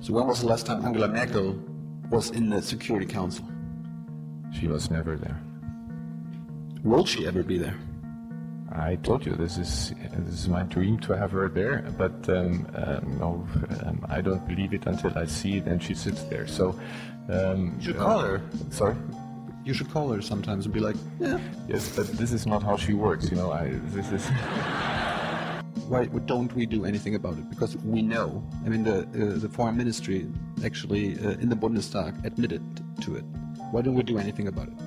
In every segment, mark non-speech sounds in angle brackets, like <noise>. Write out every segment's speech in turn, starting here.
So when was the last time Angela Merkel was in the Security Council? She was never there. Will she ever be there? I told you this is this is my dream to have her there, but um, um, no, um, I don't believe it until I see it and she sits there. So um, you should call her. Sorry. You should call her sometimes and be like, yeah. Yes, but this is not how she works. You know, I this is. <laughs> Why don't we do anything about it? Because we know. I mean, the uh, the foreign ministry actually uh, in the Bundestag admitted to it. Why don't we do anything about it?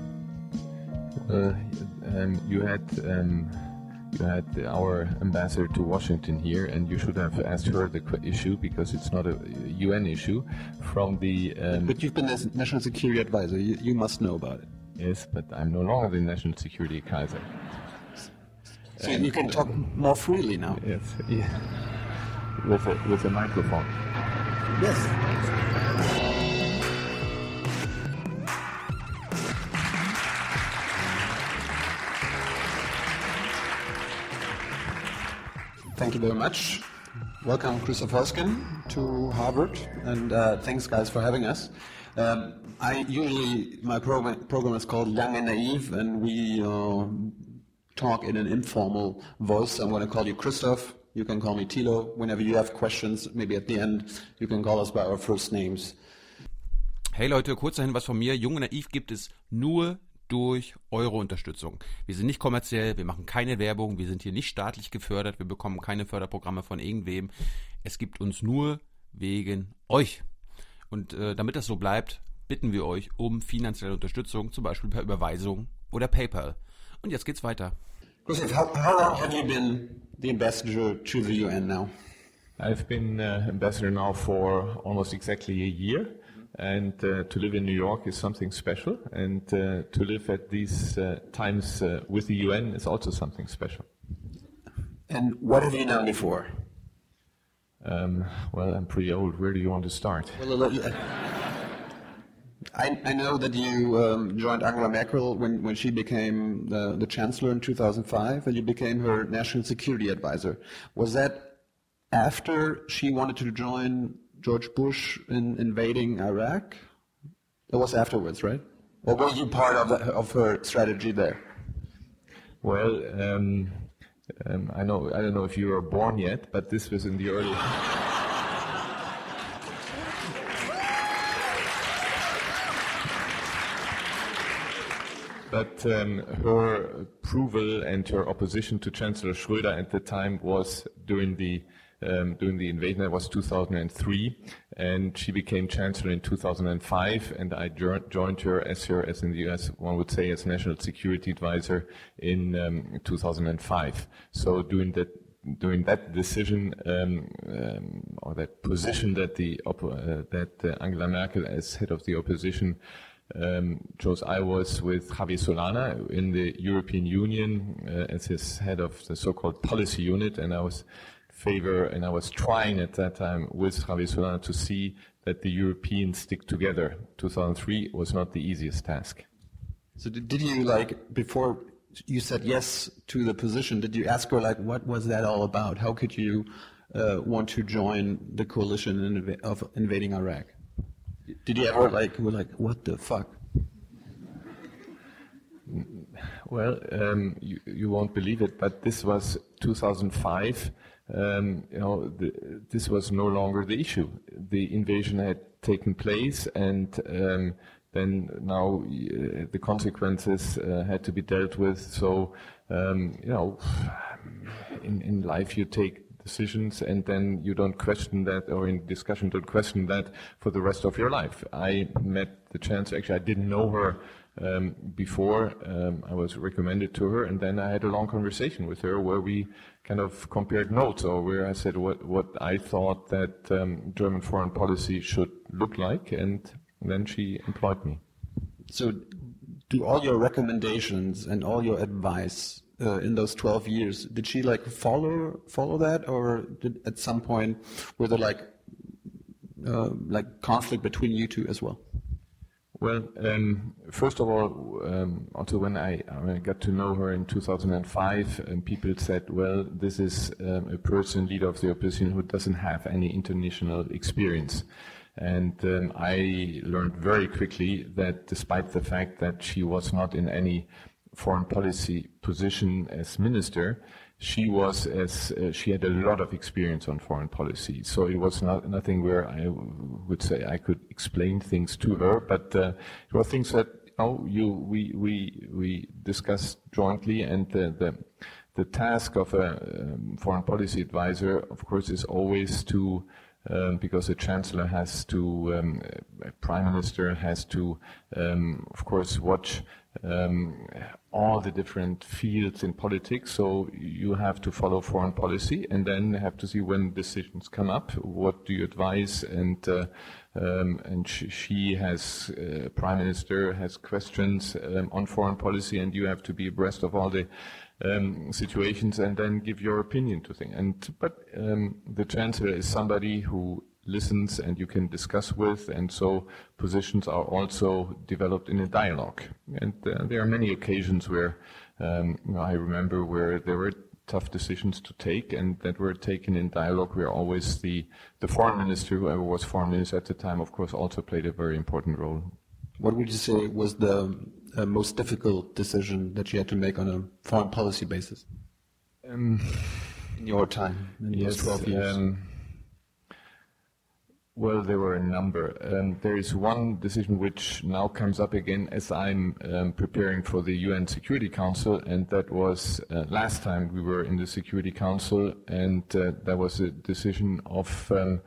Uh, um, you had um, you had our ambassador to Washington here, and you should have asked her the issue because it's not a UN issue. From the um, but you've been the national security advisor. You, you must know about it. Yes, but I'm no longer the national security advisor. So and you can talk more freely now. Yes, yeah. With a, with a microphone. Yes. Thank you very much. Welcome, Christoph Heusgen, to Harvard, and uh, thanks, guys, for having us. Um, I usually my program, program is called Young and Naive, and we uh, talk in an informal voice. I'm going to call you Christoph. You can call me Tilo. Whenever you have questions, maybe at the end, you can call us by our first names. Hey Leute, kurz dahin was von mir. Jung und Naiv gibt es nur durch eure Unterstützung. Wir sind nicht kommerziell, wir machen keine Werbung, wir sind hier nicht staatlich gefördert, wir bekommen keine Förderprogramme von irgendwem. Es gibt uns nur wegen euch. Und äh, damit das so bleibt, bitten wir euch um finanzielle Unterstützung, zum Beispiel per Überweisung oder PayPal. Und jetzt geht's weiter. Joseph, how, how long have you been the ambassador to the UN now? I've been uh, ambassador now for almost exactly a year. And uh, to live in New York is something special, and uh, to live at these uh, times uh, with the UN is also something special. And what have you done before? Um, well, I'm pretty old. Where do you want to start? Well, I, I, know that you um, joined Angela Merkel when, when she became the, the chancellor in 2005, and you became her national security advisor. Was that after she wanted to join George Bush in invading Iraq? It was afterwards, right? Or were you part of, the, of her strategy there? Well, um, um, I know I don't know if you were born yet, but this was in the early. But um, her approval and her opposition to Chancellor Schröder at the time was during the um, during the invasion. That was 2003, and she became chancellor in 2005. And I joined her as her, as in the US, one would say, as national security advisor in um, 2005. So during that during that decision um, um, or that position that the uh, that uh, Angela Merkel as head of the opposition um, chose I was with Javier Solana in the European Union uh, as his head of the so-called policy unit, and I was favor, and I was trying at that time with Javier Solana to see that the Europeans stick together. 2003 was not the easiest task. So did, did you like before you said yes to the position? Did you ask her like what was that all about? How could you uh, want to join the coalition of invading Iraq? Did you ever like were like what the fuck? Well, um, you, you won't believe it, but this was 2005 um, you know, the, this was no longer the issue. The invasion had taken place, and um, then now uh, the consequences uh, had to be dealt with. So, um, you know, in, in life you take decisions and then you don't question that or in discussion don't question that for the rest of your life. I met the chance, actually I didn't know her um, before um, I was recommended to her, and then I had a long conversation with her where we kind of compared notes, or where I said what what I thought that um, German foreign policy should look like, and then she employed me. So, do all your recommendations and all your advice uh, in those 12 years, did she like follow follow that, or did at some point were there like uh, like conflict between you two as well? Well, um, first of all, um, also when I, when I, got to know her in 2005, um, people said, well, this is um, a person, leader of the opposition, who doesn't have any international experience. And um, I learned very quickly that despite the fact that she was not in any foreign policy position as minister, she was as uh, she had a lot of experience on foreign policy. So it was not nothing where I would say I could explain things to her, but uh, it were things that you, know, you we we we discussed jointly, and the the, the task of a um, foreign policy advisor, of course, is always to um, because the chancellor has to, um, prime minister has to, um, of course, watch um, all the different fields in politics. So you have to follow foreign policy, and then have to see when decisions come up. What do you advise? And uh, um, and sh she has uh, prime minister has questions um, on foreign policy, and you have to be abreast of all the um, situations and then give your opinion to things. And but um, the chancellor is somebody who listens and you can discuss with, and so positions are also developed in a dialogue. And uh, there are many occasions where um, I remember where there were tough decisions to take and that were taken in dialogue where always the, the foreign minister, whoever was foreign minister at the time, of course, also played a very important role. What would you say was the uh, most difficult decision that you had to make on a foreign policy basis? Um, in your time, in yes, 12 years? Um, well, there were a number. Um, there is one decision which now comes up again as I'm um, preparing for the UN Security Council, and that was uh, last time we were in the Security Council, and uh, that was a decision of um,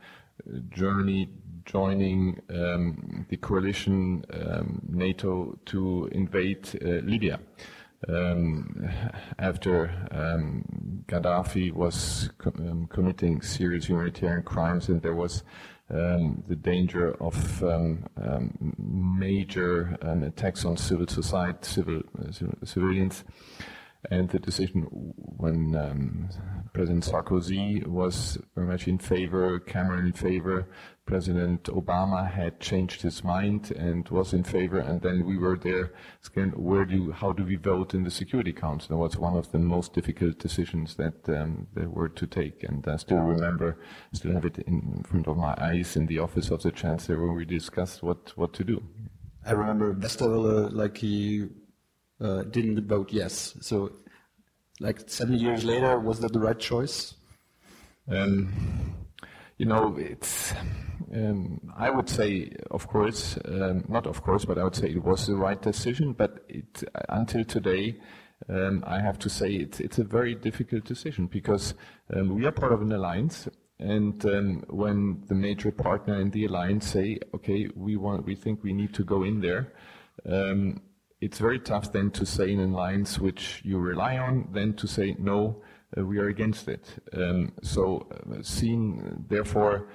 Germany joining um, the coalition um, NATO to invade uh, Libya. Um, after um, Gaddafi was um, committing serious humanitarian crimes, and there was um, the danger of um, major attacks on civil society, civil uh, civilians, and the decision when um, President Sarkozy was very much in favor, Cameron in favor, President Obama had changed his mind and was in favor, and then we were there. Again, where do how do we vote in the Security Council? That was one of the most difficult decisions that um, there were to take, and I still remember, still have it in front of my eyes in the office of the Chancellor when we discussed what what to do. I remember Westerwelle, like he uh, didn't vote yes. So, like seven years later, was that the right choice? Um, you know, it's. Um, I would say, of course, um, not of course, but I would say it was the right decision. But it, until today, um, I have to say it's, it's a very difficult decision because um, we are part of an alliance, and um, when the major partner in the alliance say, "Okay, we want, we think we need to go in there," um, it's very tough then to say in lines which you rely on, then to say no, uh, we are against it. Um, so, uh, seen therefore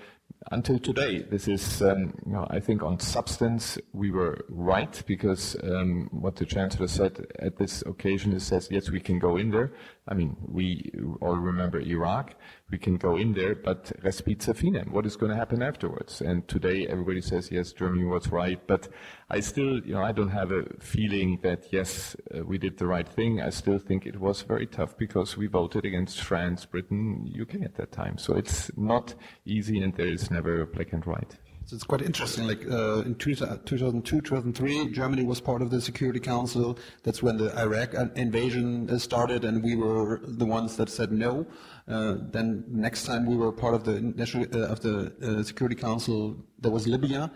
until today, this is, um, you know, I think on substance we were right because um, what the chancellor said at this occasion is says yes we can go in there. I mean we all remember Iraq, we can go in there, but respice finem. What is going to happen afterwards? And today everybody says yes, Germany was right, but I still, you know, I don't have a feeling that yes uh, we did the right thing. I still think it was very tough because we voted against France, Britain, UK at that time. So it's not easy, and there is never black and white. So it's quite interesting. Like uh, in 2002, 2003, Germany was part of the Security Council. That's when the Iraq invasion uh, started, and we were the ones that said no. Uh, then next time we were part of the uh, of the uh, Security Council, there was Libya.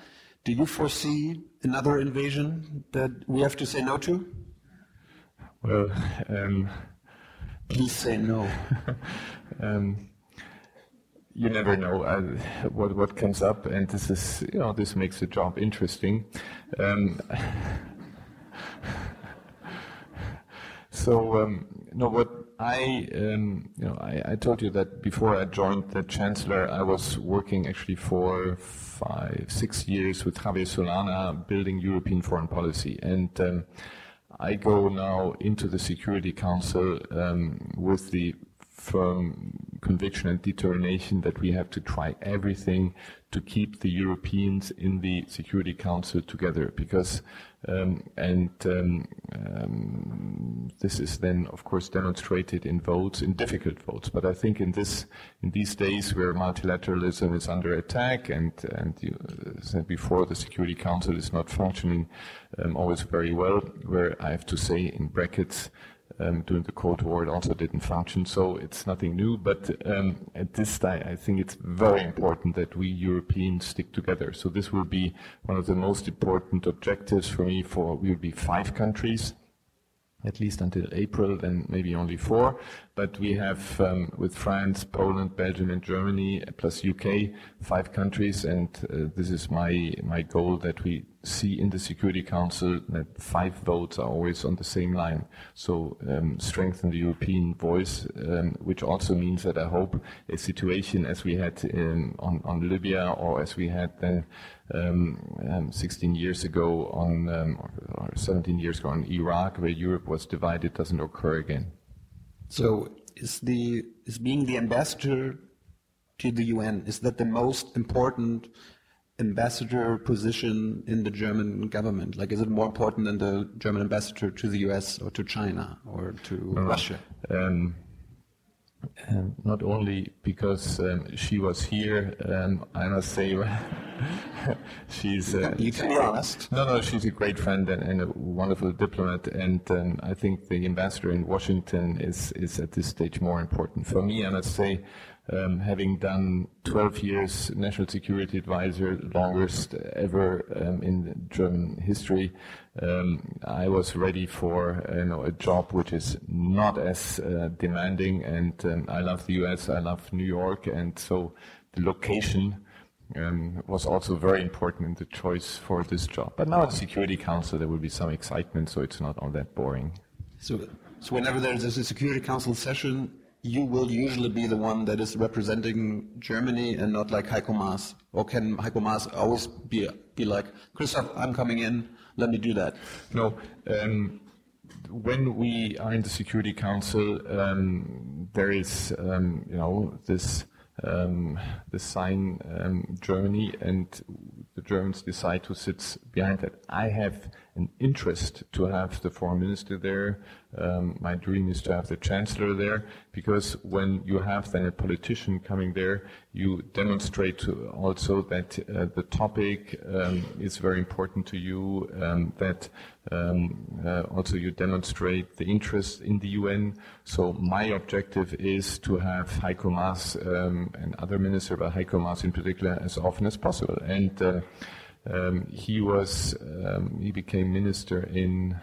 Do you foresee another invasion that we have to say no to? Well, um, please say no. <laughs> um, you never know uh, what what comes up, and this is you know this makes the job interesting. Um, so um, no, what I um, you know I, I, told you that before I joined the chancellor, I was working actually for five six years with Javier Solana building European foreign policy, and um, I go now into the Security Council um, with the firm conviction and determination that we have to try everything to keep the Europeans in the Security Council together because um, and um, um, this is then of course demonstrated in votes in difficult votes. But I think in this in these days where multilateralism is under attack and and you said before the Security Council is not functioning um, always very well where I have to say in brackets um, during the Cold War, it also didn't function, so it's nothing new. But um, at this time, I think it's very important that we Europeans stick together. So this will be one of the most important objectives for me. For we will be five countries at least until April, then maybe only four. But we have, um, with France, Poland, Belgium, and Germany, plus UK, five countries, and uh, this is my my goal that we see in the Security Council that five votes are always on the same line. So um, strengthen the European voice, um, which also means that I hope a situation as we had in, on, on Libya or as we had then um, um 16 years ago on, um, or 17 years ago on Iraq, where Europe was divided, doesn't occur again. So is the is being the ambassador to the UN is that the most important ambassador position in the German government? Like, is it more important than the German ambassador to the US or to China or to Russia? Um, um, not only because um, she was here, um, I must say, she's. Uh, you can be honest. No, no, she's a great friend and, and a wonderful diplomat, and um, I think the ambassador in Washington is is at this stage more important for me. I must say, um, having done 12 years national security advisor, longest ever um, in German history, um, I was ready for you know, a job which is not as uh, demanding. And um, I love the US, I love New York, and so the location. Um, was also very important in the choice for this job. But now at the Security Council, there will be some excitement, so it's not all that boring. So, so whenever there's a Security Council session, you will usually be the one that is representing Germany and not like Heiko Maas? Or can Heiko Maas always be, be like, Christoph, I'm coming in, let me do that? No. Um, when we are in the Security Council, um, there is, um, you know, this um, sign um, Germany, and the Germans decide who sits behind that. I have an interest to have the foreign minister there. Um, my dream is to have the chancellor there because when you have then a politician coming there, you demonstrate also that uh, the topic um, is very important to you, um, that um, uh, also you demonstrate the interest in the UN. So my objective is to have Heiko Maas um, and other ministers, but Heiko Maas in particular, as often as possible. And uh, um, he was um, he became minister in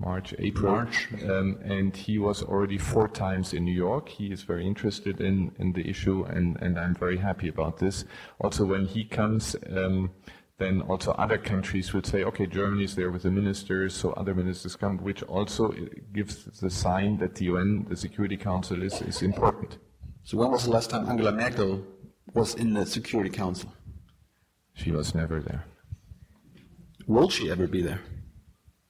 March, April, March. Um, and he was already four times in New York. He is very interested in, in the issue, and, and I'm very happy about this. Also, when he comes, um, then also other countries would say, okay, Germany is there with the ministers, so other ministers come, which also gives the sign that the UN, the Security Council, is, is important. So when was the last time Angela Merkel was in the Security Council? She was never there. Will she ever be there?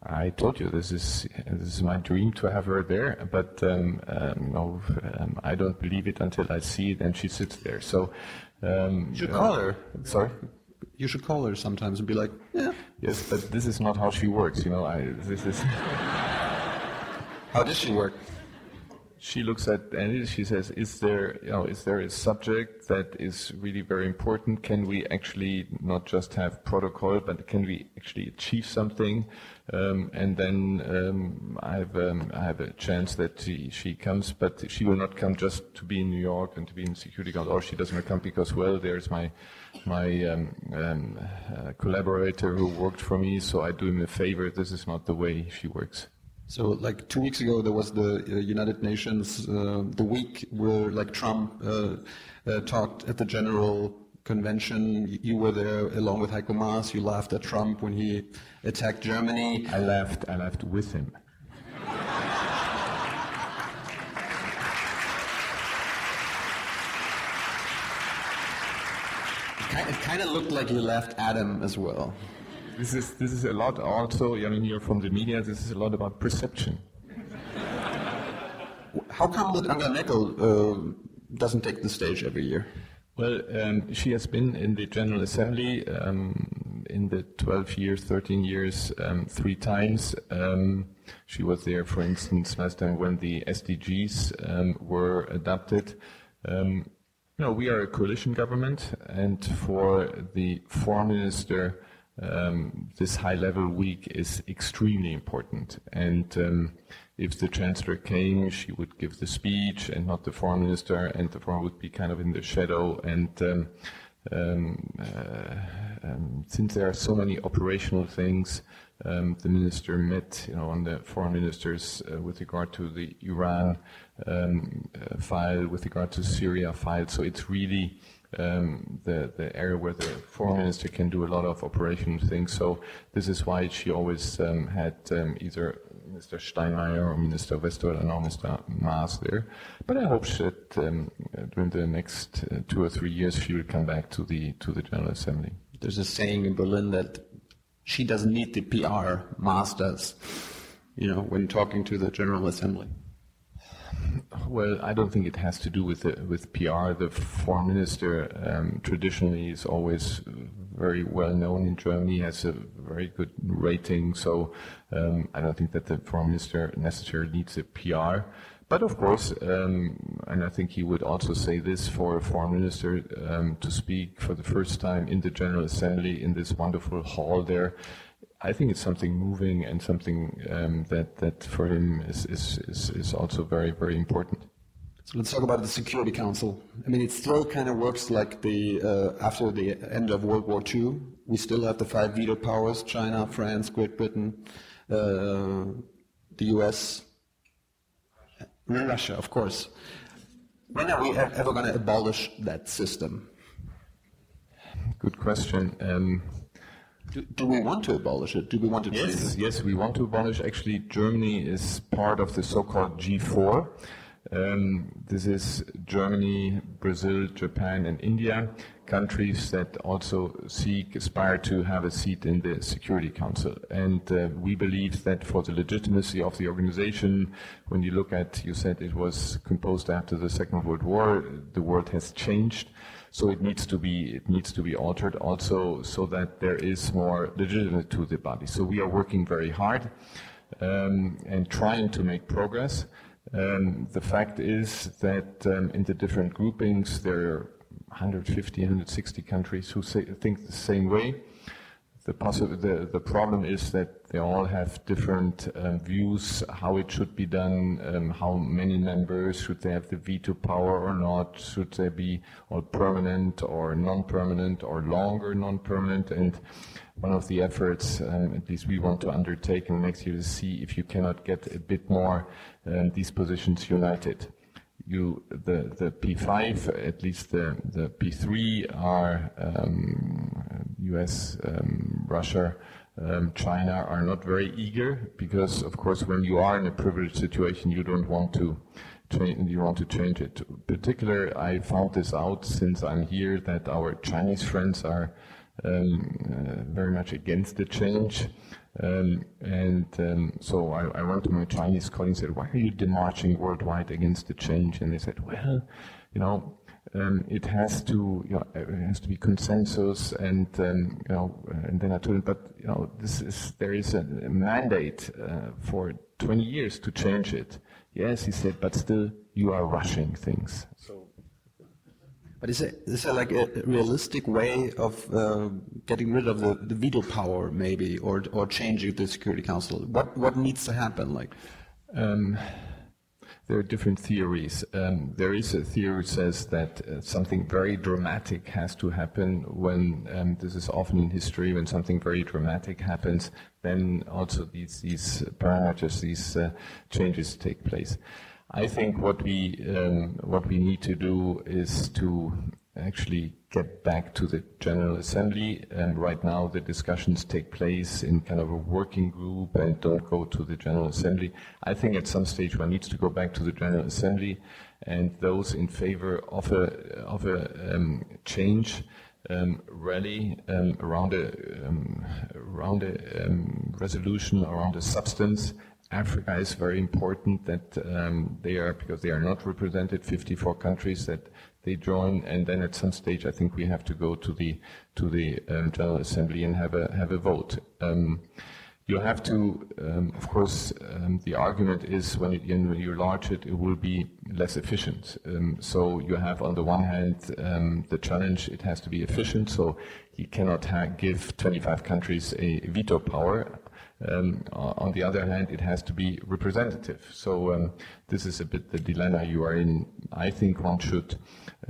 I told you this is this is my dream to have her there, but um, um, no, um, I don't believe it until I see it and she sits there. So um, you should call her. Sorry. You should call her sometimes and be like, yeah. Yes, but this is not how she works. You know, I this is. how does she work? She looks at and she says, "Is there, you know, is there a subject that is really very important? Can we actually not just have protocol, but can we actually achieve something?" Um, and then um, I have um, I have a chance that she, she comes, but she will not come just to be in New York and to be in Security Council. Or she doesn't come because well, there's my my um, um, uh, collaborator who worked for me, so I do him a favor. This is not the way she works. So, like two weeks ago, there was the uh, United Nations, uh, the week where like Trump uh, uh talked at the General Convention. You were there along with Heiko Maas. You laughed at Trump when he attacked Germany. I laughed. I laughed with him. It kind of looked like you laughed at him as well this is this is a lot also. I mean, you're from the media. This is a lot about perception. how come that Angela Merkel uh, doesn't take the stage every year? Well, um, she has been in the General Assembly um, in the 12 years, 13 years, um, three times. Um, she was there, for instance, last time when the SDGs um, were adopted. Um, you know, we are a coalition government, and for the foreign minister, this high-level week is extremely important. And if the chancellor came, she would give the speech and not the foreign minister, and the foreign would be kind of in the shadow. And um, um, uh, um, since there are so many operational things, um, the minister met, you know, on the foreign ministers uh, with regard to the Iran um, uh, file, with regard to Syria file. So it's really um, the the area where the foreign minister can do a lot of operational things. So this is why she always um, had um, either Mr. Steinmeier or Minister Westerwelle and now Mr. Maas there. But I hope that um, during the next uh, two or three years she will come back to the to the General Assembly. There's a saying in Berlin that she doesn't need the PR, Maas does. You know, when talking to the General Assembly. Well, I don't think it has to do with the, with PR. The foreign minister um, traditionally is always very well known in Germany, has a very good rating. So um, I don't think that the foreign minister necessarily needs a PR. But of course, um, and I think he would also say this for a foreign minister um, to speak for the first time in the General Assembly in this wonderful hall there. I think it's something moving and something um, that that for him is, is, is, is also very very important. So let's talk about the Security Council. I mean, it still kind of works like the uh, after the end of World War II. We still have the five veto powers: China, France, Great Britain, uh, the U.S., Russia, of course. When are we ever going to abolish that system? Good question. Um, do, do, we want to abolish it? Do we want to change yes, it? Yes, we want to abolish. Actually, Germany is part of the so-called G4. Um, this is Germany, Brazil, Japan, and India, countries that also seek, aspire to have a seat in the Security Council. And uh, we believe that for the legitimacy of the organization, when you look at, you said it was composed after the Second World War, the world has changed. So it needs to be it needs to be altered also so that there is more legitimacy to the body. So we are working very hard um, and trying to make progress. Um, the fact is that um, in the different groupings, there are 150, 160 countries who say, think the same way. The, the, the, problem is that they all have different um, views how it should be done, um, how many members, should they have the veto power or not, should they be all permanent or non-permanent or longer non-permanent, and one of the efforts, um, at least we want to undertake in next year, to see if you cannot get a bit more um, these positions united. You, the, the P5, at least the, the P3 are um, US, um, Russia, um, China are not very eager because, of course, when you are in a privileged situation, you don't want to change, you want to change it. Particularly, I found this out since I'm here that our Chinese friends are um, uh, very much against the change. Um, and um, so I, I, went to my Chinese colleagues and said, why are you demarching worldwide against the change? And they said, well, you know, um, it has to, you know, it has to be consensus, and um, you know, and then I told him, but you know, this is there is a, mandate uh, for 20 years to change it. Yes, he said, but still, you are rushing things. So but is it, is it like a realistic way of uh, getting rid of the, the veto power, maybe, or or changing the Security Council? What what needs to happen? Like, um, there are different theories. Um, there is a theory which says that uh, something very dramatic has to happen when um, this is often in history when something very dramatic happens. Then also these these parameters, these uh, changes take place. I think what we um, what we need to do is to actually get back to the General Assembly. And right now, the discussions take place in kind of a working group and don't go to the General Assembly. I think at some stage one needs to go back to the General Assembly, and those in favor of a of a um, change. Um, rally um, around a um, around a um, resolution around a substance Africa is very important that um, they are, because they are not represented, 54 countries that they join, and then at some stage I think we have to go to the, to the um, General Assembly and have a, have a vote. Um, you have to, um, of course, um, the argument is when, it, when, you enlarge it, it will be less efficient. Um, so you have, on the one hand, the challenge, it has to be efficient, so you cannot give 25 countries a veto power. Um, on the other hand, it has to be representative. So um, this is a bit the dilemma you are in. I think one should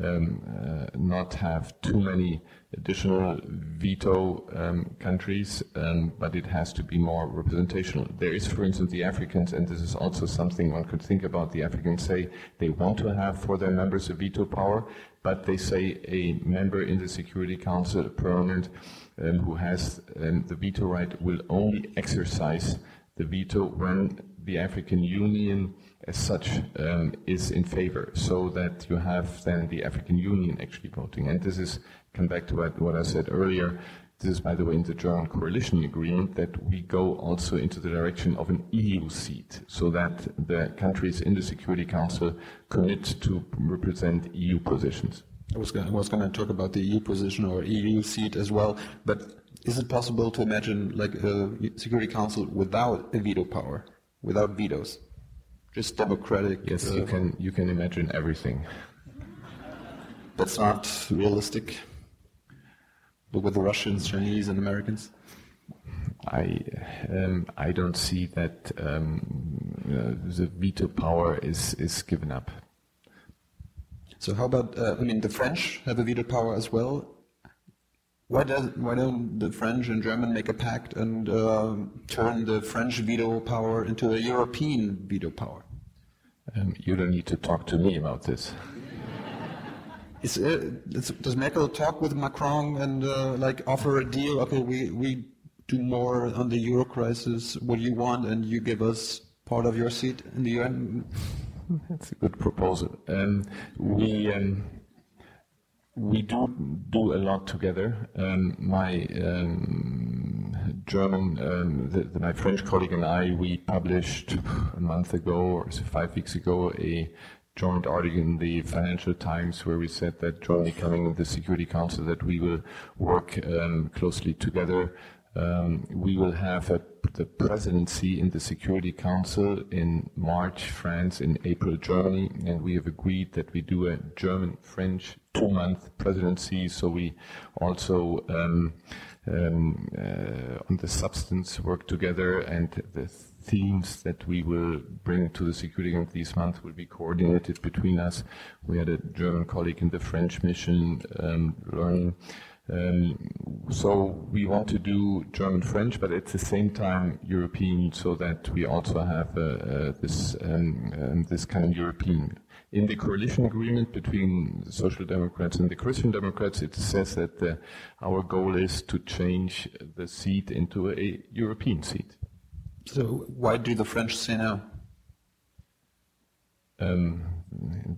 um, uh, not have too many additional veto um, countries, um, but it has to be more representational. There is, for instance, the Africans, and this is also something one could think about. The Africans say they want to have for their members a veto power, but they say a member in the Security Council, a permanent, um, who has um, the veto right, will only exercise the veto when the African Union as such um, is in favor, so that you have then the African Union actually voting. And this is, come back to what, what I said earlier, this is, by the way, in the German coalition agreement that we go also into the direction of an EU seat, so that the countries in the Security Council commit to represent EU positions. I was going, to talk about the EU position or EU seat as well, but is it possible to imagine like a Security Council without a veto power, without vetoes, just democratic? Yes, uh, you can. You can imagine everything. That's not realistic. But with the Russians, Chinese, and Americans. I um, I don't see that um, uh, the veto power is is given up. So how about, uh, I mean, the French have a veto power as well. Why, does, why don't the French and German make a pact and uh, turn the French veto power into a European veto power? Um, you don't need to talk to me about this. Is, uh, does Merkel talk with Macron and uh, like offer a deal? Okay, we, we do more on the euro crisis. What do you want? And you give us part of your seat in the UN. That's a good proposal. Um, we um, we do do a lot together. Um, my um, German, um, the, the, my French colleague and I, we published a month ago or five weeks ago a joint article in the Financial Times where we said that Germany coming in the Security Council that we will work um, closely together we will have a, the presidency in the Security Council in March, France, in April, Germany, and we have agreed that we do a German-French two-month presidency. So we also um, um, uh, on the substance work together, and the themes that we will bring to the Security Council this month will be coordinated between us. We had a German colleague in the French mission um, learning. Um, so we want to do German French, but at the same time European, so that we also have uh, uh, this um, um, this kind of European. In the coalition agreement between the Social Democrats and the Christian Democrats, it says that uh, our goal is to change the seat into a European seat. So why do the French say no? Um,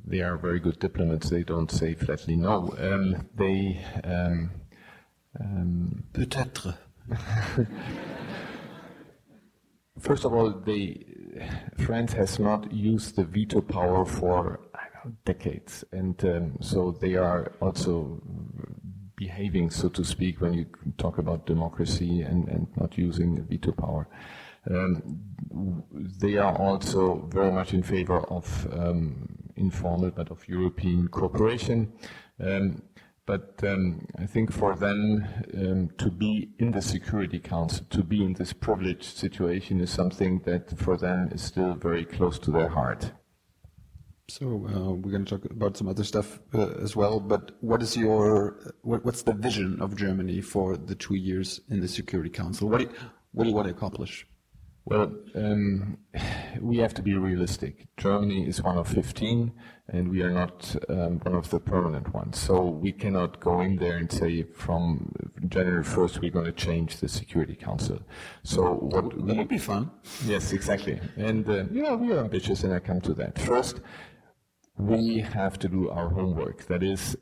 they are very good diplomats. They don't say flatly no. Um, they um, um, Peut-être. <laughs> First of all, they, France has not used the veto power for know, decades, and um, so they are also behaving, so to speak, when you talk about democracy and, and not using the veto power. Um, they are also very much in favor of um, informal but of European cooperation. Um, but um, I think for them um, to be in the Security Council, to be in this privileged situation, is something that for them is still very close to their heart. So uh, we're going to talk about some other stuff uh, as well. But what is your what, what's the vision of Germany for the two years in the Security Council? What do you, what do you want to accomplish? Well, um, <sighs> we have to be realistic. Germany is one of 15, and we are not um, one of the permanent ones. So we cannot go in there and say from January 1st we're going to change the Security Council. So what that would be fun. Yes, exactly. And uh, yeah, we are ambitious, and I come to that. First, we have to do our homework. That is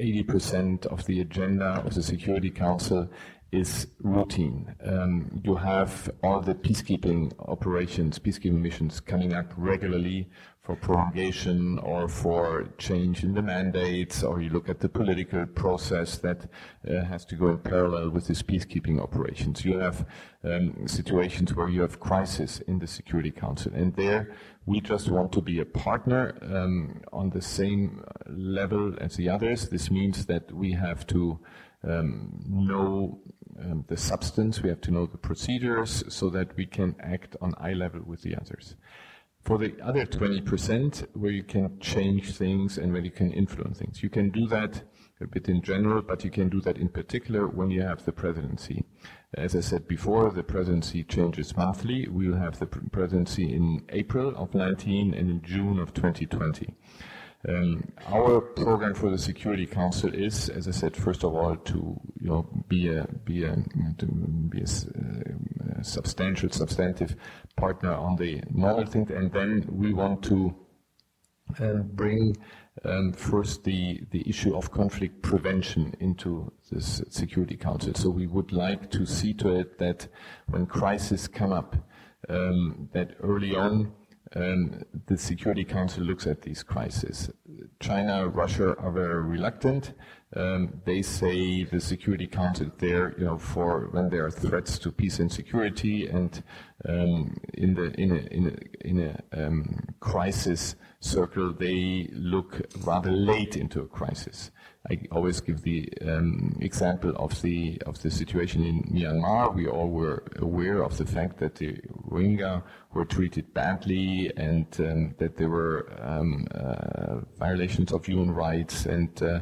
80% of the agenda of the Security Council is routine. Um, you have all the peacekeeping operations, peacekeeping missions coming up regularly for prolongation or for change in the mandates, or you look at the political process that uh, has to go in parallel with these peacekeeping operations. You have um, situations where you have crisis in the Security Council, and there we just want to be a partner um, on the same level as the others. This means that we have to um, know um, the substance, we have to know the procedures so that we can act on eye level with the others. For the other 20%, where you can change things and where you can influence things, you can do that a bit in general, but you can do that in particular when you have the presidency. As I said before, the presidency changes monthly. We'll have the presidency in April of 19 and in June of 2020. Um, our program for the Security Council is, as I said, first of all, to you know be a be a, be a, uh, substantial, substantive partner on the normal thing, and then we want to uh, bring um, first the the issue of conflict prevention into this Security Council. So we would like to see to it that when crises come up, um, that early on um, the Security Council looks at these crises. China, Russia are very reluctant. Um, they say the Security Council there, you know, for when there are threats to peace and security, and um, in the in a in a, in a um, crisis circle, they look rather late into a crisis. I always give the um, example of the of the situation in Myanmar. We all were aware of the fact that the Rohingya were treated badly and um, that there were um, uh, violations of human rights and uh,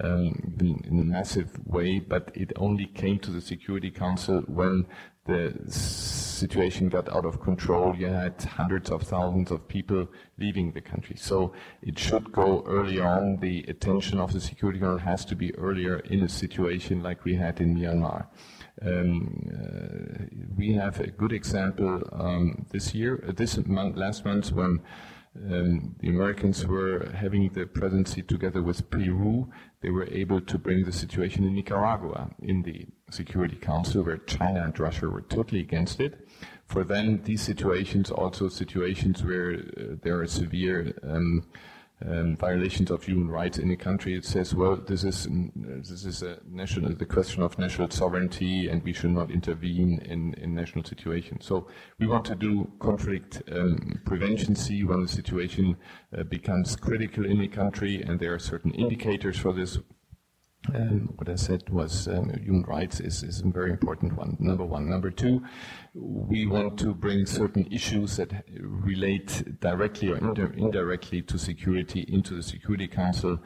um, in, in, a massive way. But it only came to the Security Council when the situation got out of control. You had hundreds of thousands of people leaving the country. So it should go early on. The attention of the Security Council has to be earlier in a situation like we had in Myanmar. Um, uh, we have a good example um, this year, uh, this month, last month when um, the Americans were having the presidency together with Peru. They were able to bring the situation in Nicaragua in the Security Council, where China and Russia were totally against it. For them, these situations also situations where uh, there are severe um, um, violations of human rights in a country, it says, well, this is this is a national the question of national sovereignty, and we should not intervene in, in national situations. So we want to do conflict um, prevention. See when the situation uh, becomes critical in a country, and there are certain indicators for this. Um, what I said was um, human rights is, is a very important one. Number one. Number two, we want to bring certain issues that relate directly or indirectly to security into the Security Council.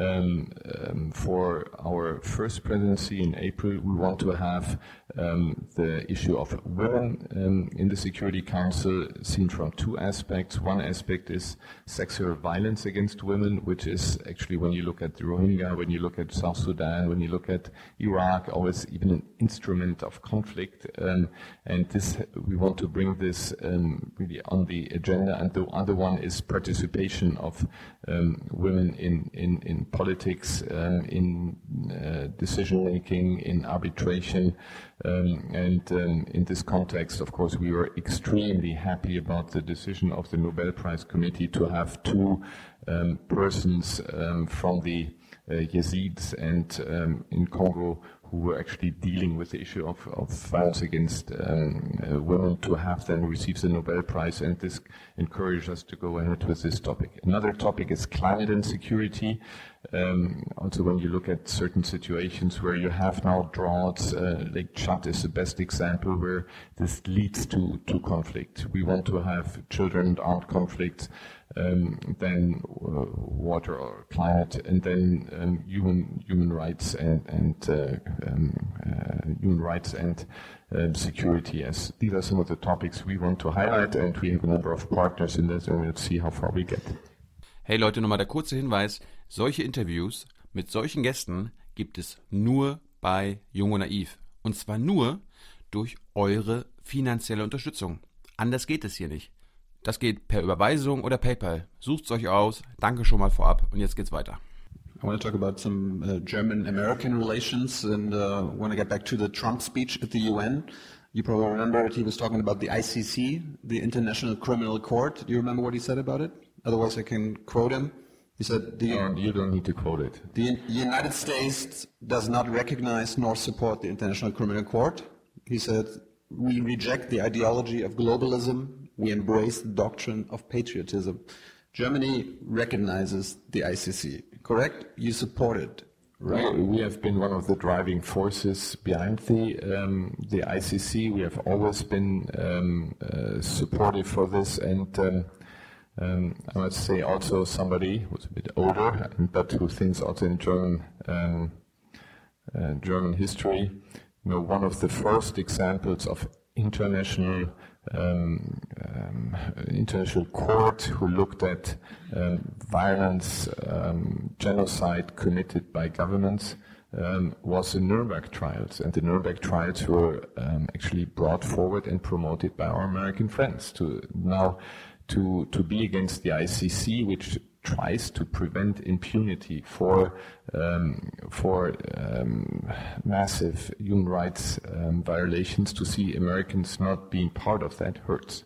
Um, um, for our first presidency in April, we want to have um, the issue of women um, in the Security Council seen from two aspects. One aspect is sexual violence against women, which is actually when you look at the Rohingya, when you look at South Sudan, when you look at Iraq, always even an instrument of conflict. Um, and this, we want to bring this um, really on the agenda. And the other one is participation of women in, in, in politics, um, in uh, decision making, in arbitration. Um, and um, in this context, of course, we were extremely happy about the decision of the Nobel Prize Committee to have two um, persons um, from the uh, Yazidis and in Congo who were actually dealing with the issue of, of violence against um, uh, women to have them receive the Nobel Prize, and this encouraged us to go ahead with this topic. Another topic is climate and security. Um, also, when you look at certain situations where you have now droughts, uh, Lake Chad is the best example where this leads to, to conflict. We want to have children armed conflicts um, then uh, water or climate, and then um, human human rights and, and uh, um, uh, human rights and um, security. As these are some of the topics we want to highlight, and we have a number of partners in this, and we'll see how far we get. Hey Leute, nochmal der kurze Hinweis: Solche Interviews mit solchen Gästen gibt es nur bei Jung und Naiv, und zwar nur durch eure finanzielle Unterstützung. Anders geht es hier nicht. Das geht per Überweisung oder PayPal. Sucht's euch aus. Danke schon mal vorab und jetzt geht's weiter. I want to talk about some uh, German-American relations and uh, want to get back to the Trump speech at the UN. You probably remember it. He was talking about the ICC, the International Criminal Court. Do you remember what he said about it? Otherwise, I can quote him. He said, the, And you don't need to quote it. the United States does not recognize nor support the International Criminal Court. He said, we reject the ideology of globalism. We embrace the doctrine of patriotism. Germany recognizes the ICC, correct? You support it, right? We, we have been one of the driving forces behind the um, the ICC. We have always been um, uh, supportive for this, and um, um, I must say also somebody who's a bit older, but who thinks also in German um, uh, German history. You know, one of the first examples of international um, um, international court who looked at um, violence, um, genocide committed by governments um, was the Nuremberg trials, and the Nuremberg trials were um, actually brought forward and promoted by our American friends to now to to be against the ICC, which tries to prevent impunity for um, for um, massive human rights um, violations. To see Americans not being part of that hurts.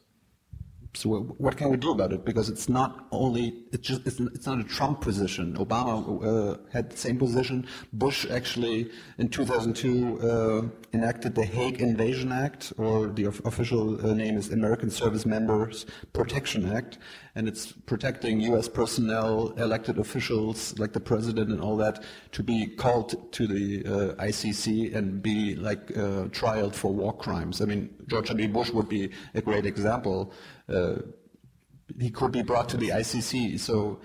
So what, can we do about it? Because it's not only it's just it's, it's not a Trump position. Obama uh, had the same position. Bush actually in 2002 uh, enacted the Hague Invasion Act, or the of- official uh, name is American Service Members Protection Act, and it's protecting U.S. personnel, elected officials like the president and all that, to be called to the uh, ICC and be like uh, trialed for war crimes. I mean, George W. Bush would be a great example. Uh, he could be brought to the ICC. So,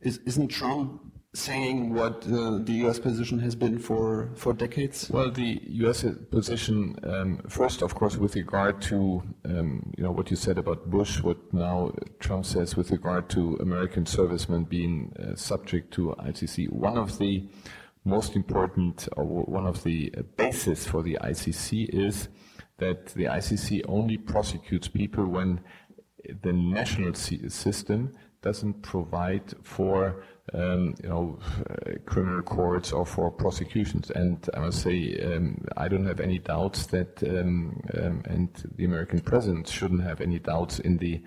is, isn't Trump saying what uh, the U.S. position has been for, for decades? Well, the U.S. position, um, first, of course, with regard to um, you know what you said about Bush, what now Trump says with regard to American servicemen being uh, subject to ICC. One of the most important, or one of the basis for the ICC is that the ICC only prosecutes people when the national system doesn't provide for um, you know uh, criminal courts or for prosecutions. And I must say, um, I don't have any doubts that, um, um, and the American president shouldn't have any doubts in the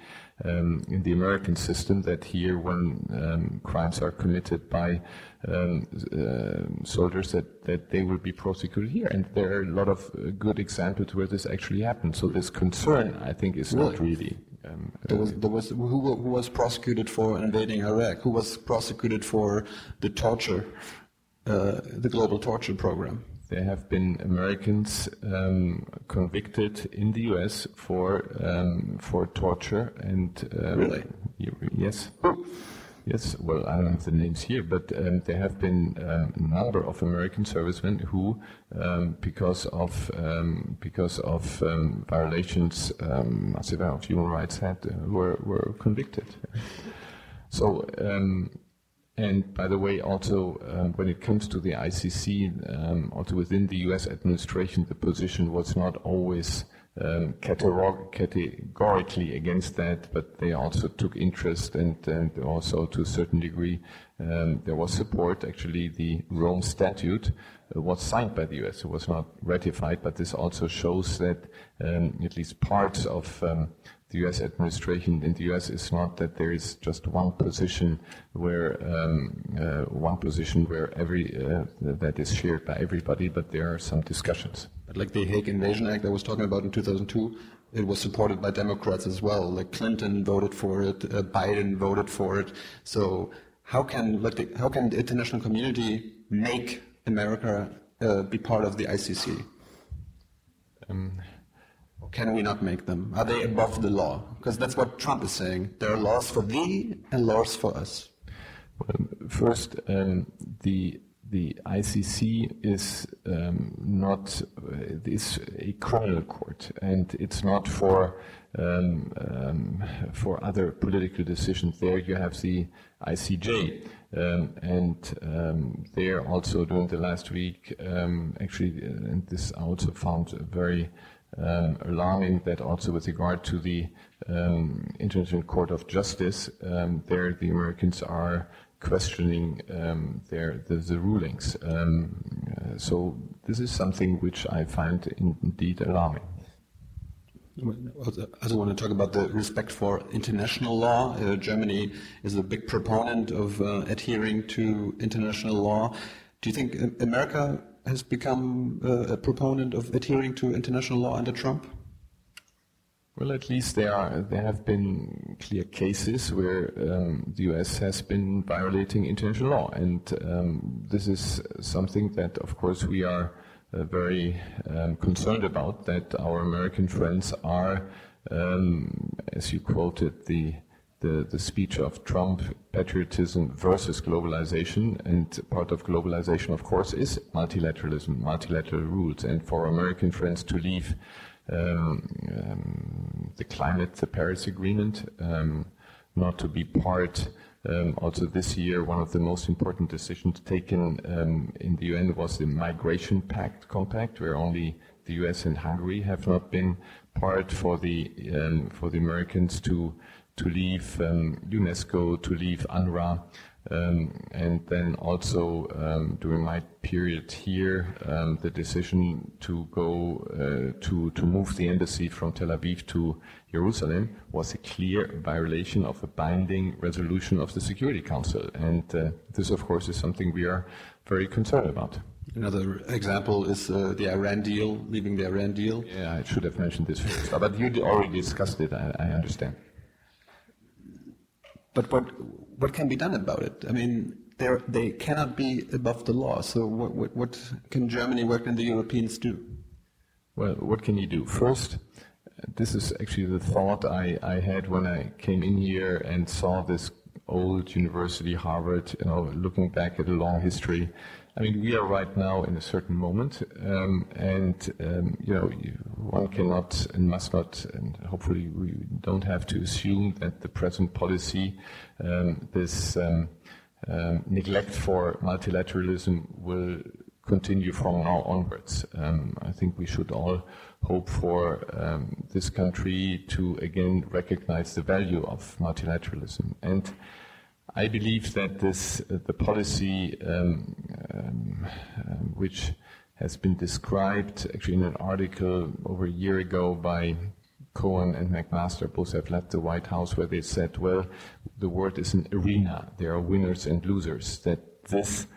um, in the American system that here, when um, crimes are committed by um, uh, soldiers, that, that they will be prosecuted here. And there are a lot of uh, good examples where this actually happened. So this concern, I think, is not really. Um, There was, there was who, who was prosecuted for invading Iraq? Who was prosecuted for the torture, uh, the global torture program? There have been Americans um, convicted in the U.S. for um, for torture and um, Really? yes, yes. Well, I don't have the names here, but um, there have been um, a number of American servicemen who, um, because of um, because of um, violations, um, of human rights, had uh, were were convicted. So. And by the way, also um, when it comes to the ICC, um, also within the U.S. administration, the position was not always um, categor- categorically against that, but they also took interest and, and also to a certain degree um, there was support. Actually, the Rome Statute uh, was signed by the U.S. It was not ratified, but this also shows that um, at least parts of um, the U.S. administration in the U.S. is not that there is just one position where um, uh, one position where every uh, that is shared by everybody, but there are some discussions. But like the Hague Invasion Act I was talking about in 2002, it was supported by Democrats as well. Like Clinton voted for it, uh, Biden voted for it. So how can like the, how can the international community make America uh, be part of the ICC? Or can we not make them? Are they above the law? Because that's what Trump is saying. There are laws for thee and laws for us. Um, First, um, the the ICC is um, not uh, is a criminal court, and it's not for um, um, for other political decisions. There you have the ICJ, um, and um, there also during the last week, um, actually, uh, and this I also found very alarming that also with regard to the International Court of Justice, there the Americans are questioning um, their the, the rulings. Um, uh, so this is something which I find indeed alarming. I also want to talk about the respect for international law. Uh, Germany is a big proponent of uh, adhering to international law. Do you think America has become uh, a proponent of adhering to international law under Trump? Well, at least there are there have been clear cases where um, the U.S. has been violating international law, and um, this is something that, of course, we are uh, very um, concerned about. That our American friends are, um, as you quoted the, the the speech of Trump, patriotism versus globalization, and part of globalization, of course, is multilateralism, multilateral rules, and for American friends to leave um, um, the climate, the Paris Agreement, um, not to be part. also this year, one of the most important decisions taken in the UN was the Migration Pact Compact, where only the US and Hungary have not been part for the for the Americans to to leave UNESCO, to leave UNRWA, um, and then also um, during my period here, um, the decision to go uh, to to move the embassy from Tel Aviv to Jerusalem was a clear violation of a binding resolution of the Security Council, and uh, this, of course, is something we are very concerned about. Another example is uh, the Iran deal, leaving the Iran deal. Yeah, I should have mentioned this first, but you already discussed it. I, I understand. But what what can be done about it? I mean, they cannot be above the law. So what, what, what can Germany, what can the Europeans do? Well, what can you do? First, this is actually the thought I, I had when I came in here and saw this old university, Harvard, you know, looking back at a long history. I mean, we are right now in a certain moment, um, and um, you know, you, one cannot and must not, and hopefully we don't have to assume that the present policy, um, this um, um, neglect for multilateralism, will continue from now onwards. Um, I think we should all hope for this country to again recognize the value of multilateralism and. I believe that this, uh, the policy um, um, um, which has been described actually in an article over a year ago by Cohn and McMaster both have left the White House where they said, well, the world is an arena. There are winners and losers. That this,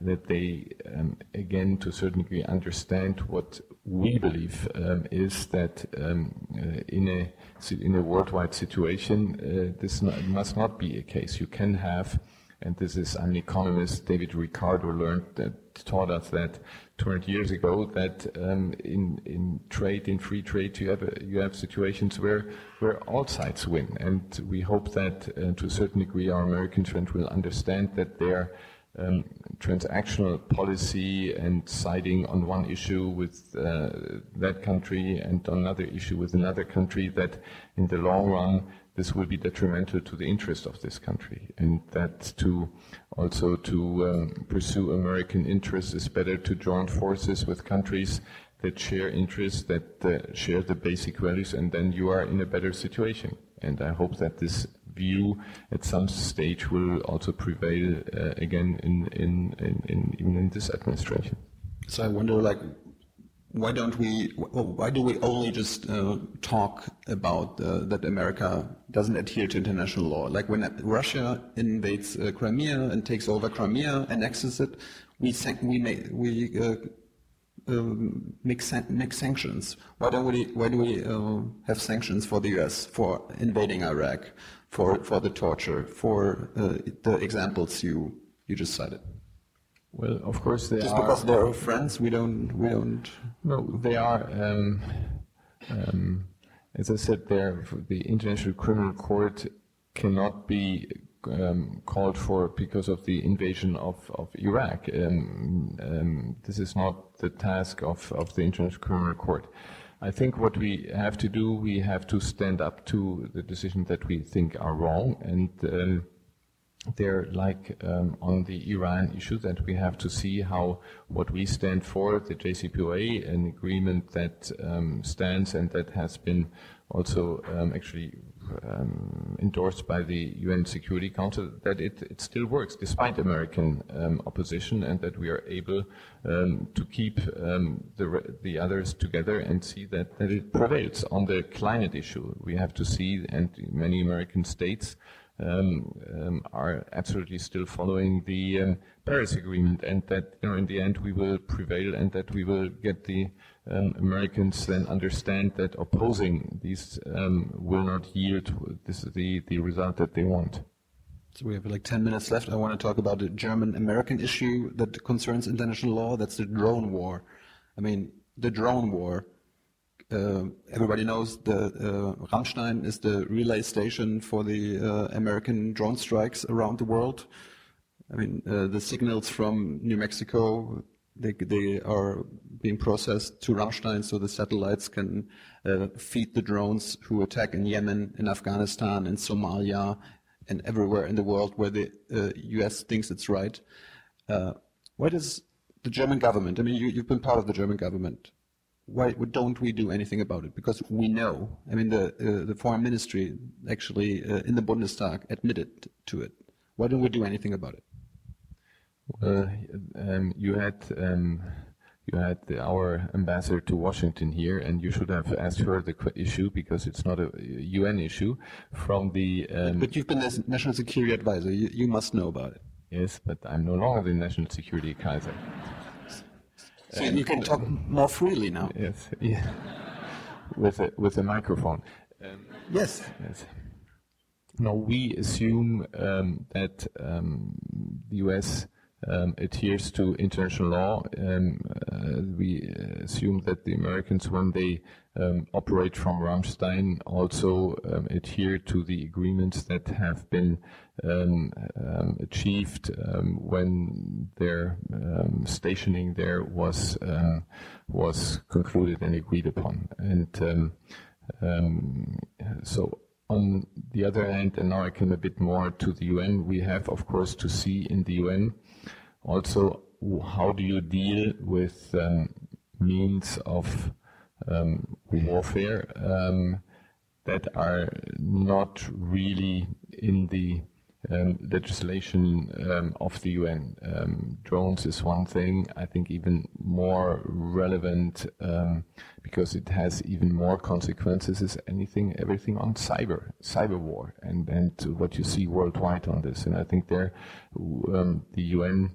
that they um, again to a certain degree understand what we believe um, is that um, uh, in a in a worldwide situation, uh, this not, must not be a case. You can have, and this is an economist, David Ricardo, learned that taught us that 200 years ago that um, in in trade, in free trade, you have a, you have situations where where all sides win, and we hope that uh, to a certain degree our American friends will understand that there um, transactional policy and siding on one issue with uh, that country and on another issue with another country, that in the long run this will be detrimental to the interest of this country, and that to also to um, pursue American interests is better to join forces with countries that share interests, that uh, share the basic values, and then you are in a better situation. And I hope that this view at some stage will also prevail uh, again in, in, in, in, even in this administration. So I wonder, like, why don't we? Why do we only just uh, talk about uh, that America doesn't adhere to international law? Like when Russia invades uh, Crimea and takes over Crimea, annexes it, we think we we uh, um, make, san make sanctions. Why don't we? Why do we uh, have sanctions for the U.S. for invading Iraq? for, for the torture, for uh, the examples you, you just cited? Well, of course they just are. because they're friends, we don't we don't. No, they are. Um, um, as I said, there the International Criminal Court cannot be um, called for because of the invasion of, of Iraq. Um, um, this is not the task of, of the International Criminal Court. I think what we have to do, we have to stand up to the decisions that we think are wrong, and um, they're like um, on the Iran issue that we have to see how what we stand for, the JCPOA, an agreement that um, stands and that has been also um, actually um, endorsed by the UN Security Council, that it, it still works despite American um, opposition, and that we are able um, to keep um, the the others together and see that, that it prevails on the climate issue. We have to see, and many American states um, um, are absolutely still following the Paris Agreement, and that you know, in the end we will prevail, and that we will get the um, Americans then understand that opposing these um, will not yield this the, the result that they want. So we have like 10 minutes left. I want to talk about the German-American issue that concerns international law. That's the drone war. I mean, the drone war. Uh, everybody knows the uh, Ramstein is the relay station for the uh, American drone strikes around the world. I mean, uh, the signals from New Mexico they, they are being processed to Ramstein so the satellites can uh, feed the drones who attack in Yemen, in Afghanistan, in Somalia, and everywhere in the world where the uh, US thinks it's right. Uh, why does the German government, I mean, you, have been part of the German government, why don't we do anything about it? Because we know, I mean, the, uh, the foreign ministry actually uh, in the Bundestag admitted to it. Why don't we do anything about it? Well, um, you had um, you had the, our ambassador to Washington here, and you should have asked her the issue because it's not a UN issue. From the um, but you've been the national security advisor. You, you must know about it. Yes, but I'm no longer the national security advisor. So you can talk more freely now. Yes, yeah. with a with a microphone. Um, yes. Yes. No, we assume um, that um, the U.S um, adheres to international law. Um, uh, we assume that the Americans, when they um, operate from Ramstein, also um, adhere to the agreements that have been um, um, achieved when their stationing there was was concluded and agreed upon. And so on the other hand, and now I come a bit more to the UN, we have, of course, to see in the UN also, how do you deal with um, means of um, warfare um, that are not really in the um, legislation um, of the UN. Um, drones is one thing, I think even more relevant because it has even more consequences is anything, everything on cyber, cyber war and, and what you see worldwide on this. And I think there, the UN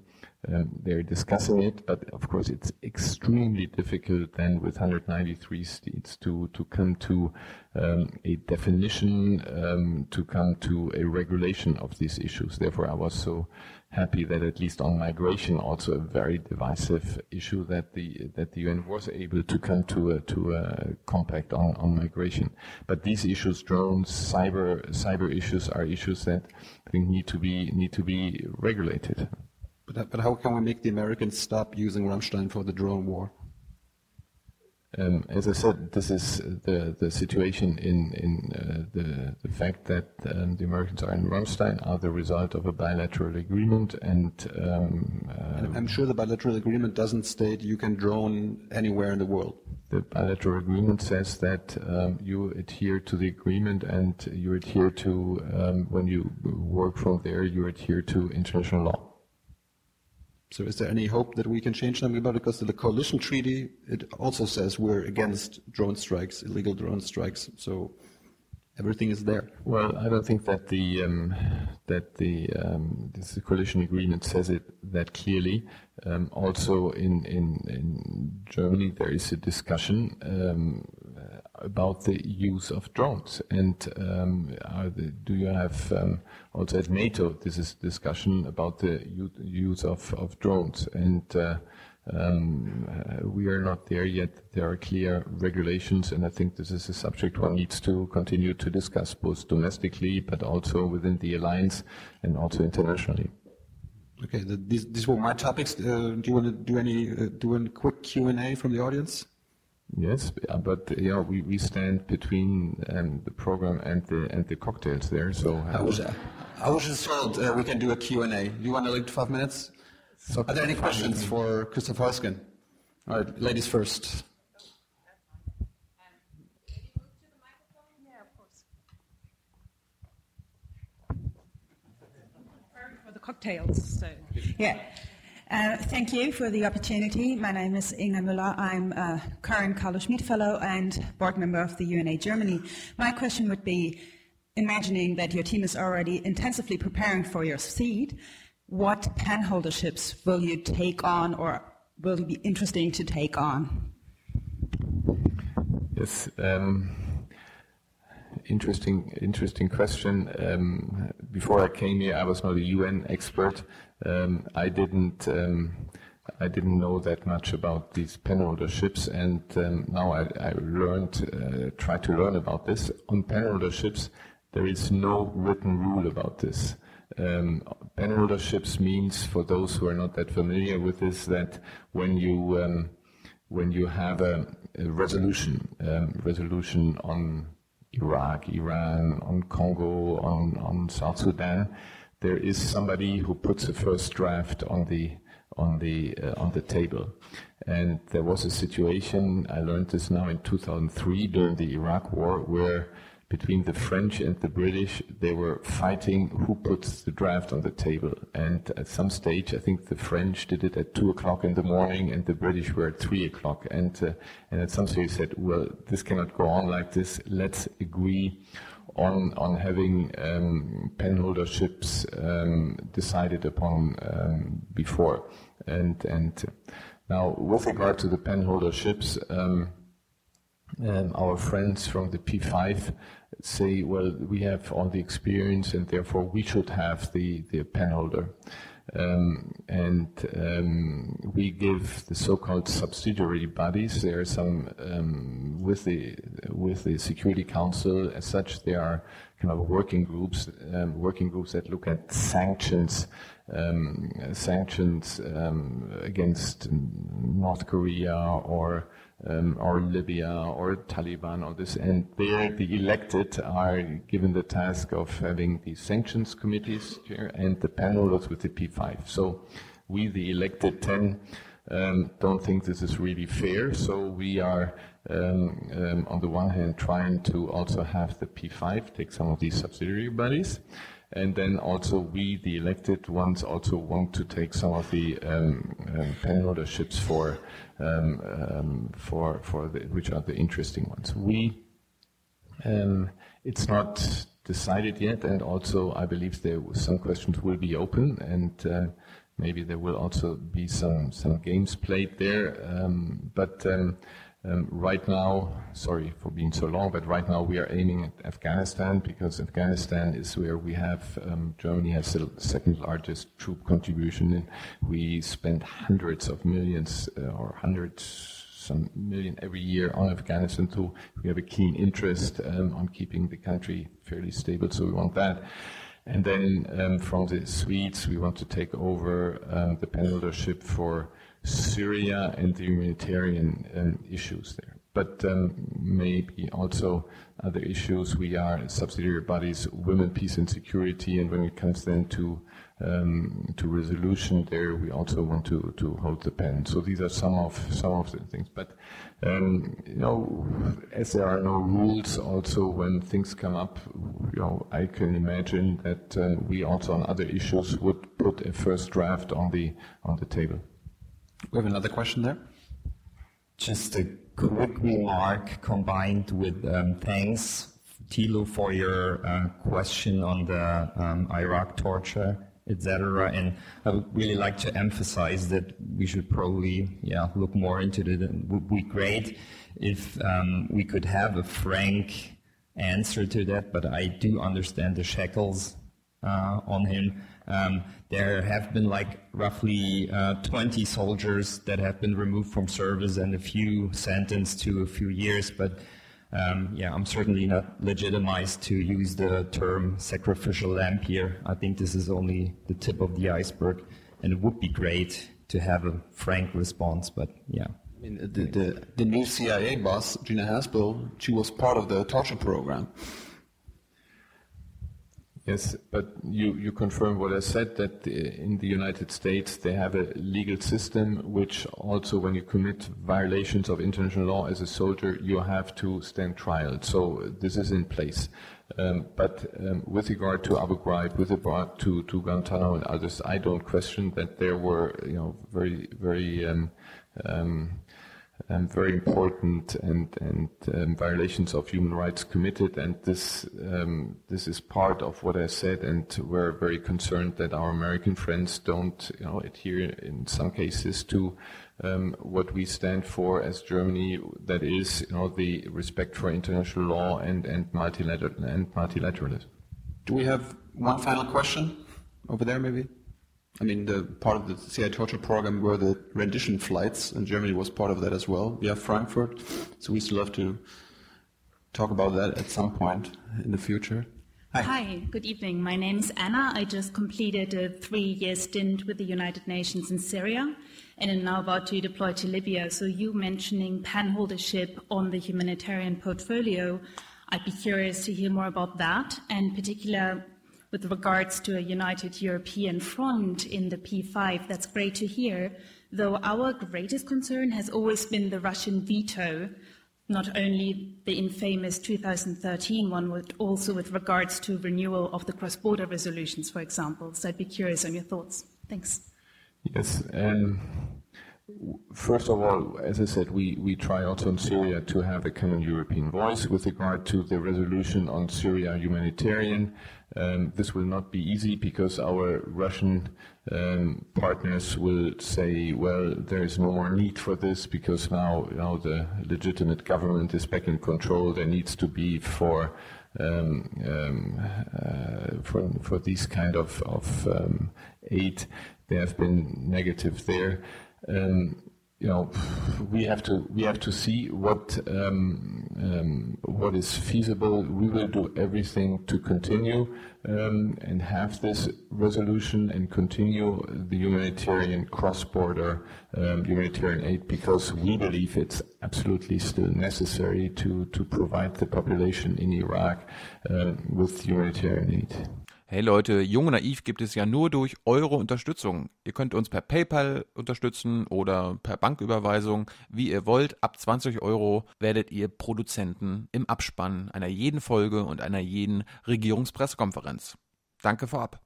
um, they're discussing it, but of course it's extremely difficult then with 193 states to, to come to um, a definition, um, to come to a regulation of these issues. Therefore, I was so happy that at least on migration, also a very divisive issue, that the that the UN was able to come to a, to a compact on, on migration. But these issues, drones, cyber cyber issues, are issues that I think need to be need to be regulated. But, but how can we make the Americans stop using Ramstein for the drone war? Um, as I said, this is the the situation in in uh, the the fact that um, the Americans are in Ramstein are the result of a bilateral agreement, and, um, uh, I'm sure the bilateral agreement doesn't state you can drone anywhere in the world. The bilateral agreement says that um, you adhere to the agreement, and you adhere to um, when you work from there, you adhere to international law. So is there any hope that we can change something about it? Because the coalition treaty, it also says we're against drone strikes, illegal drone strikes. So everything is there. Well, I don't think that the um, that the um, this coalition agreement says it that clearly. Um, also, in, in in Germany, there is a discussion um, about the use of drones? And um, the, do you have um, also at NATO this is discussion about the use of, of drones? And uh, um, uh, we are not there yet. There are clear regulations, and I think this is a subject one needs to continue to discuss both domestically, but also within the alliance and also internationally. Okay, the, these, these were my topics. Uh, do you want to do any uh, do a quick Q and A from the audience? Yes, uh, but yeah, you know, we, we stand between um, the program and the and the cocktails there. So uh, I was uh, I was just told uh, we can do a Q and A. Do you want to leave five minutes? So Are there any questions for Christoph Heusgen? All right, ladies first. cocktails. So, yeah. Uh, thank you for the opportunity. My name is Inga Müller. I'm a current Carlo Schmid Fellow and board member of the UNA Germany. My question would be, imagining that your team is already intensively preparing for your seat, what pen holderships will you take on or will be interesting to take on? Yes. Um, interesting, interesting question. Um, before I came here, I was not a UN expert. Um, I didn't. Um, I didn't know that much about these penholder ships, and um, now I, I learned, uh, tried to learn about this. On penholder ships, there is no written rule about this. Um, ships means, for those who are not that familiar with this, that when you um, when you have a, a resolution, um, resolution on Iraq, Iran, on Congo, on, on South Sudan, there is somebody who puts a first draft on the on the uh, on the table. And there was a situation I learned this now in 2003 during the Iraq War where between the French and the British, they were fighting who puts the draft on the table. And at some stage, I think the French did it at two o'clock in the morning, and the British were at three o'clock. And uh, and at some stage, said, "Well, this cannot go on like this. Let's agree." On, on having um, penholderships um, decided upon um, before, and and now with regard to the penholderships, um, um, our friends from the P5 say, well, we have all the experience and therefore we should have the, the pen holder. Um, and um, we give the so-called subsidiary bodies. There are some um, with the with the Security Council. As such, there are kind of working groups, um, working groups that look at sanctions, um, sanctions um, against North Korea or um, or Libya or Taliban or this, and there the elected are given the task of having the sanctions committees here and the panels with the P5. So we, the elected 10, um, don't think this is really fair. So we are, um, um, on the one hand, trying to also have the P5 take some of these subsidiary bodies. And then also we, the elected ones, also want to take some of the um, um, holderships for for for the, which are the interesting ones. We um, it's not decided yet, and also I believe there some questions will be open, and uh, maybe there will also be some some games played there. Um, but um, um, right now, sorry for being so long, but right now we are aiming at Afghanistan because Afghanistan is where we have, um, Germany has the second largest troop contribution and we spend hundreds of millions uh, or hundreds, some million every year on Afghanistan. So we have a keen interest um, on keeping the country fairly stable, so we want that. And then um, from the Swedes, we want to take over uh, the penholdership for Syria and the humanitarian um, issues there. But um, maybe also other issues. We are subsidiary bodies, women, peace and security, and when it comes then to um, to resolution, there we also want to, to hold the pen. So these are some of some of the things. But um, you know, as there are no rules, also when things come up, you know, I can imagine that uh, we also on other issues would put a first draft on the on the table. We have another question there. Just a quick remark combined with um, thanks, Tilo, for your uh, question on the um, Iraq torture, etc. And I would really like to emphasize that we should probably, yeah, look more into it. It would be great if um, we could have a frank answer to that. But I do understand the shackles uh, on him. Um, there have been like roughly uh, 20 soldiers that have been removed from service and a few sentenced to a few years, but um, yeah, I'm certainly not legitimized to use the term sacrificial lamb here. I think this is only the tip of the iceberg, and it would be great to have a frank response, but yeah. I mean, the, the, the new CIA boss, Gina Haspel, she was part of the torture program. Yes, but you, you confirm what I said that in the United States they have a legal system which also, when you commit violations of international law as a soldier, you have to stand trial. So this is in place. Um, but um, with regard to Abu Ghraib, with regard to, to Guantanamo and others, I don't question that there were, you know, very, very um, um very important and, and um, violations of human rights committed. And this um, this is part of what I said. And we're very concerned that our American friends don't, you know, adhere in some cases to um, what we stand for as Germany. That is, you know, the respect for international law and and multilateral and multilateralism. Do we have one final question over there, maybe? I mean, the part of the CIA torture program were the rendition flights, and Germany was part of that as well We have Frankfurt. So we still have to talk about that at some point in the future. Hi. Hi, good evening. My name is Anna. I just completed a three year stint with the United Nations in Syria and am now about to deploy to Libya. So, you mentioning penholdership on the humanitarian portfolio, I'd be curious to hear more about that, and particular with regards to a united European front in the P5. That's great to hear, though our greatest concern has always been the Russian veto, not only the infamous 2013 one, but also with regards to renewal of the cross-border resolutions, for example. So I'd be curious on your thoughts. Thanks. Yes. Um, First of all, as I said, we, we try also in Syria to have a common European voice with regard to the resolution on Syria humanitarian. Um, this will not be easy because our Russian um, partners will say, well, there is no more need for this because now you know, the legitimate government is back in control. There needs to be for um, um, uh, for, for these kind of, of um, aid. There have been negative there. Um, you know, we have to we have to see what um, um, what is feasible. We will do everything to continue um, and have this resolution and continue the humanitarian cross-border um, humanitarian aid because we believe it's absolutely still necessary to to provide the population in Iraq um, with humanitarian aid. Hey Leute, Jung und Naiv gibt es ja nur durch eure Unterstützung. Ihr könnt uns per PayPal unterstützen oder per Banküberweisung, wie ihr wollt. Ab 20 Euro werdet ihr Produzenten im Abspann einer jeden Folge und einer jeden Regierungspressekonferenz. Danke vorab.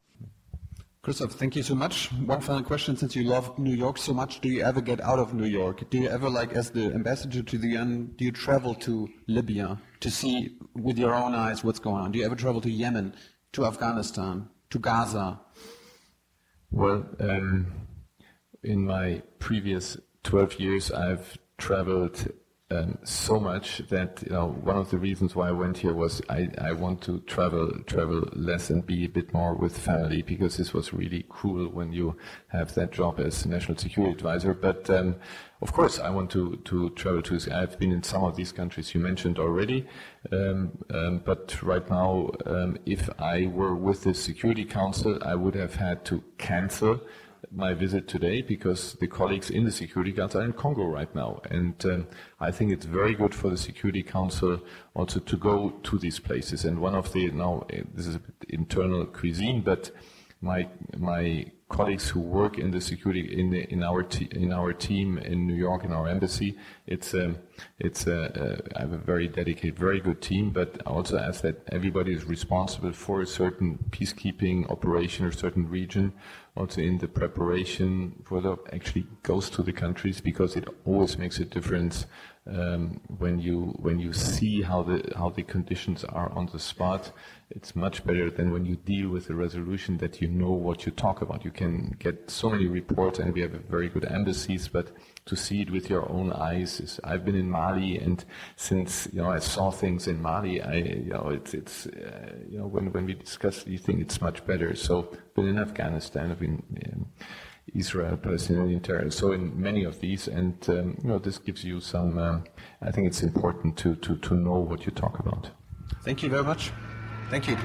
Christoph, thank you so much. One final question, since you love New York so much, do you ever get out of New York? Do you ever, like, as the ambassador to the UN, do you travel to Libya to see with your own eyes what's going on? Do you ever travel to Yemen? To Afghanistan, to Gaza? Well, um, in my previous 12 years, I've traveled um, so much that you know one of the reasons why I went here was I, I want to travel travel less and be a bit more with family because this was really cool when you have that job as national security advisor. But um, of course, I want to to travel to. I've been in some of these countries you mentioned already, um, um but right now, um, if I were with the Security Council, I would have had to cancel my visit today because the colleagues in the Security Council are in Congo right now. And um, I think it's very good for the Security Council also to go to these places. And one of the, now, eh, this is internal cuisine, but my, my colleagues who work in the security in, the, in our te- in our team in New York in our embassy. It's um, it's a, a, I have a very dedicated, very good team, but also as that everybody is responsible for a certain peacekeeping operation or certain region. Also in the preparation for the actually goes to the countries because it always makes a difference um, when you when you see how the how the conditions are on the spot it's much better than when you deal with a resolution that you know what you talk about. You can get so many reports, and we have very good embassies, but to see it with your own eyes is. I've been in Mali, and since you know I saw things in Mali, I you know it's it's uh, you know when when we discuss these things, it's much better. So been in Afghanistan, I've been. Um, Israel, Palestinian terror. So in many of these, and um, you know, this gives you some. Uh, I think it's important to, to to know what you talk about. Thank you very much. Thank you.